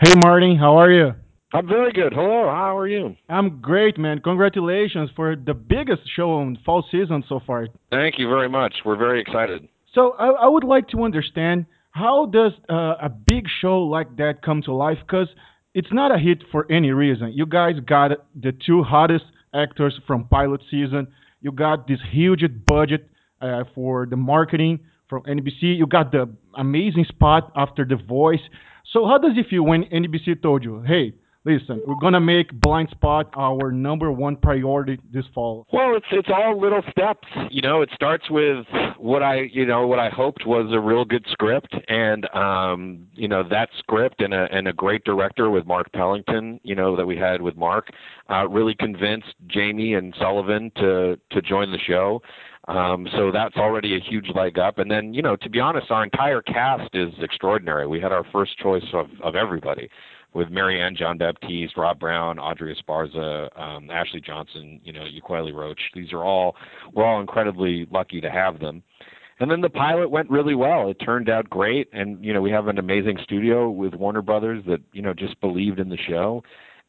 Hey, Martin, how are you? I'm very good. Hello, how are you? I'm great, man. Congratulations for the biggest show in fall season so far. Thank you very much. We're very excited. So I, I would like to understand how does uh, a big show like that come to life? Because it's not a hit for any reason. You guys got the two hottest actors from pilot season. You got this huge budget uh, for the marketing from NBC. You got the amazing spot after The Voice. So how does it feel when NBC told you, "Hey, listen, we're gonna make Blindspot our number one priority this fall"? Well, it's it's all little steps. You know, it starts with what I you know what I hoped was a real good script, and um, you know that script and a and a great director with Mark Pellington. You know that we had with Mark uh, really convinced Jaimie and Sullivan to to join the show. Um, so that's already a huge leg up. And then, you know, to be honest, our entire cast is extraordinary. We had our first choice of, of everybody with Marianne Jean-Baptiste, Rob Brown, Audrey Esparza, um, Ashley Johnson, you know, Ukweli Roach. These are all we're all incredibly lucky to have them. And then the pilot went really well. It turned out great, and you know we have an amazing studio with Warner Brothers that you know just believed in the show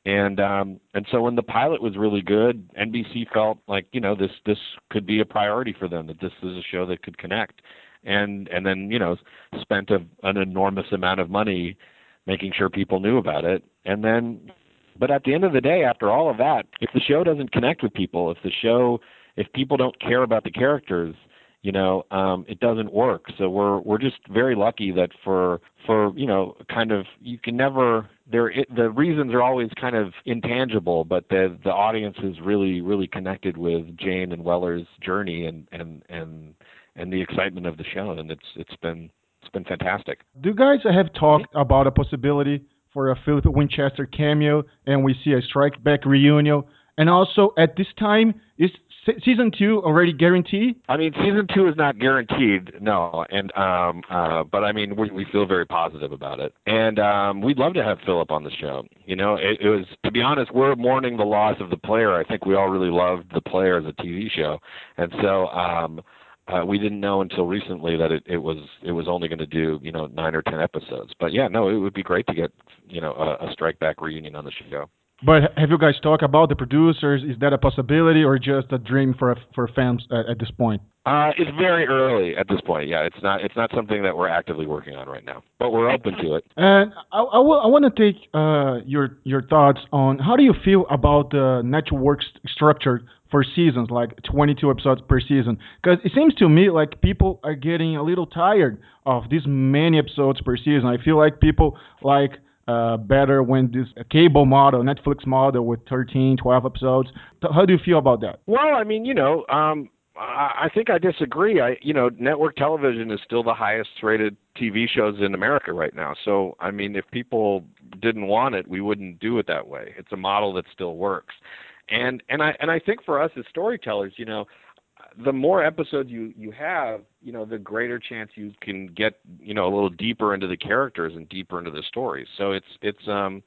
and um and so when the pilot was really good nbc felt like you know this this could be a priority for them that this is a show that could connect. And and then you know spent a, an enormous amount of money making sure people knew about it. And then but at the end of the day after all of that if the show doesn't connect with people if the show if people don't care about the characters you know um it doesn't work. So we're we're just very lucky that for for you know kind of you can never there the reasons are always kind of intangible but the the audience is really really connected with Jane and Weller's journey and and and and the excitement of the show and it's it's been it's been fantastic Do you guys have talked mm-hmm. about a possibility for a Philip Winchester cameo and we see a Strike Back reunion? And also, at this time, is season two already guaranteed? I mean, season two is not guaranteed, no, and um, uh, but I mean, we we feel very positive about it, and um, we'd love to have Philip on the show. You know, it, it was to be honest, we're mourning the loss of the player. I think we all really loved the player as a TV show, and so um, uh, we didn't know until recently that it, it was it was only going to do you know nine or ten episodes. But yeah, no, it would be great to get you know a, a Strike Back reunion on the show. But have you guys talked about the producers? Is that a possibility or just a dream for for fans at, at this point? Uh, it's very early at this point. Yeah, it's not it's not something that we're actively working on right now, but we're open to it. And I, I, I want to take uh, your your thoughts on how do you feel about the network st- structure for seasons, like 22 episodes per season? Because it seems to me like people are getting a little tired of these many episodes per season. I feel like people like uh, better when this cable model, Netflix model with 13, 12 episodes. Th- How do you feel about that? Well, I mean, you know, um, I, I think I disagree. I, you know, network television is still the highest rated TV shows in America right now. So, I mean, if people didn't want it, we wouldn't do it that way. It's a model that still works. And and I and I think for us as storytellers, you know, the more episodes you you have, you know, the greater chance you can get, you know, a little deeper into the characters and deeper into the stories. So it's it's um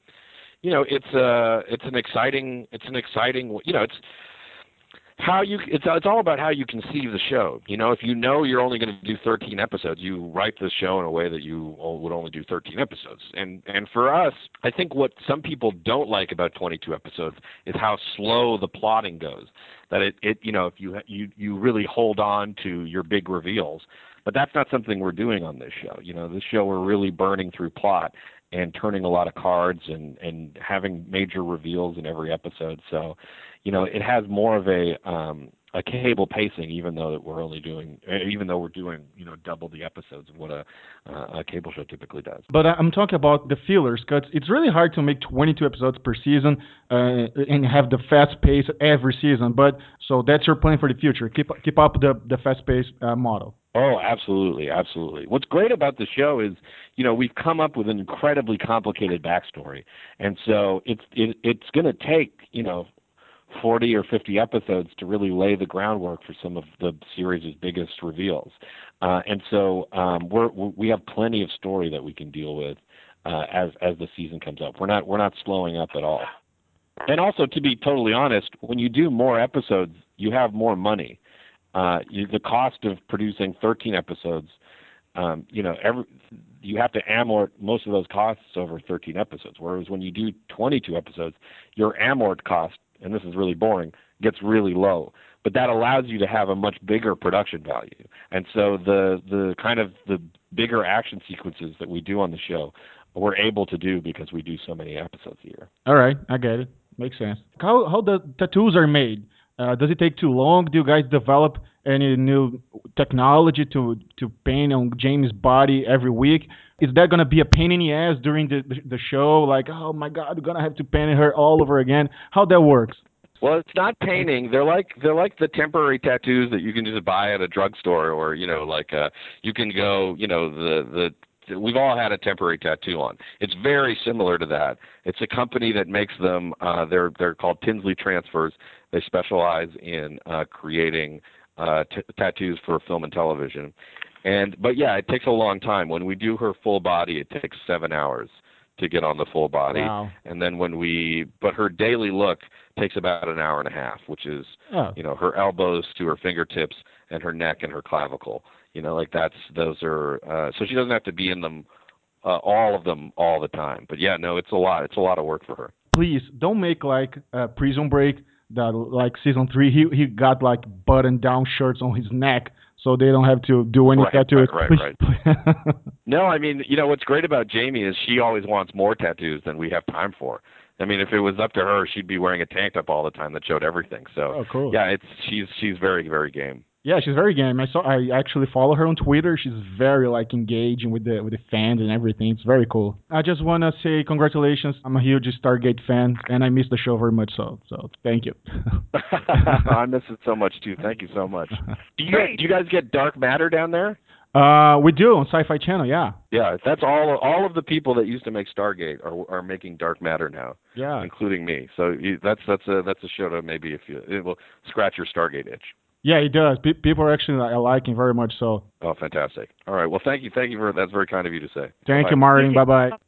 you know, it's uh it's an exciting it's an exciting you know, it's how you it's it's all about how you conceive the show. You know, if you know you're only going to do 13 episodes, you write the show in a way that you would only do 13 episodes. And and for us, I think what some people don't like about 22 episodes is how slow the plotting goes. That it it you know, if you you you really hold on to your big reveals. But that's not something we're doing on this show. You know, this show we're really burning through plot and turning a lot of cards and and having major reveals in every episode. So, you know, it has more of a um a cable pacing even though that we're only doing eh, even though we're doing, you know, double the episodes of what a uh, a cable show typically does. But I'm talking about the fillers, because it's really hard to make 22 episodes per season uh, and have the fast pace every season. But so that's your plan for the future. Keep keep up the the fast pace uh, model. Oh, absolutely, absolutely. What's great about the show is, you know, we've come up with an incredibly complicated backstory, and so it's it, it's going to take, you know, 40 or 50 episodes to really lay the groundwork for some of the series' biggest reveals. Uh, and so um, we're, we have plenty of story that we can deal with uh, as as the season comes up. We're not we're not slowing up at all. And also, to be totally honest, when you do more episodes, you have more money. Uh, you, the cost of producing 13 episodes, um, you know, every you have to amort most of those costs over 13 episodes. Whereas when you do 22 episodes, your amort cost, and this is really boring, gets really low. But that allows you to have a much bigger production value. And so the the kind of the bigger action sequences that we do on the show, we're able to do because we do so many episodes a year. All right, I get it. Makes sense. How how the tattoos are made? Uh, does it take too long? Do you guys develop any new technology to to paint on Jaimie's body every week? Is that gonna be a pain in the ass during the the show? Like, oh my god, we're gonna have to paint her all over again. How that works? Well, it's not painting. They're like they're like the temporary tattoos that you can just buy at a drugstore, or you know, like uh, you can go, you know, the the we've all had a temporary tattoo on. It's very similar to that. It's a company that makes them. Uh, they're they're called Tinsley Transfers. They specialize in uh, creating uh, t- tattoos for film and television. And but yeah, it takes a long time. When we do her full body, it takes seven hours to get on the full body. Wow. And then when we, but her daily look takes about an hour and a half, which is, Oh. you know, her elbows to her fingertips and her neck and her clavicle. You know, like that's those are. Uh, so she doesn't have to be in them, uh, all of them, all the time. But yeah, no, it's a lot. It's a lot of work for her. Please don't make like uh, Prison Break that like season three. He he got like button down shirts on his neck, so they don't have to do any Right, tattoos. right, right, Please- No, I mean, you know, what's great about Jaimie is she always wants more tattoos than we have time for. I mean, if it was up to her, she'd be wearing a tank top all the time that showed everything. So, Oh, cool. yeah, it's she's she's very very game. Yeah, she's very game. I saw. I actually follow her on Twitter. She's very like engaging with the with the fans and everything. It's very cool. I just want to say congratulations. I'm a huge Stargate fan, and I miss the show very much. So, so thank you. I miss it so much too. Thank you so much. Do you guys, do you guys get dark matter down there? uh, we do on Sci-Fi Channel. Yeah, Yeah, that's all. All of the people that used to make Stargate are are making dark matter now, yeah, including me. So you, that's that's a that's a show to maybe if you it will scratch your Stargate itch. Yeah. he does. Pe- people are actually like, liking very much. So, Oh, fantastic! All right, well, thank you, thank you for that's very kind of you to say. thank Bye. you, Martin. Bye bye.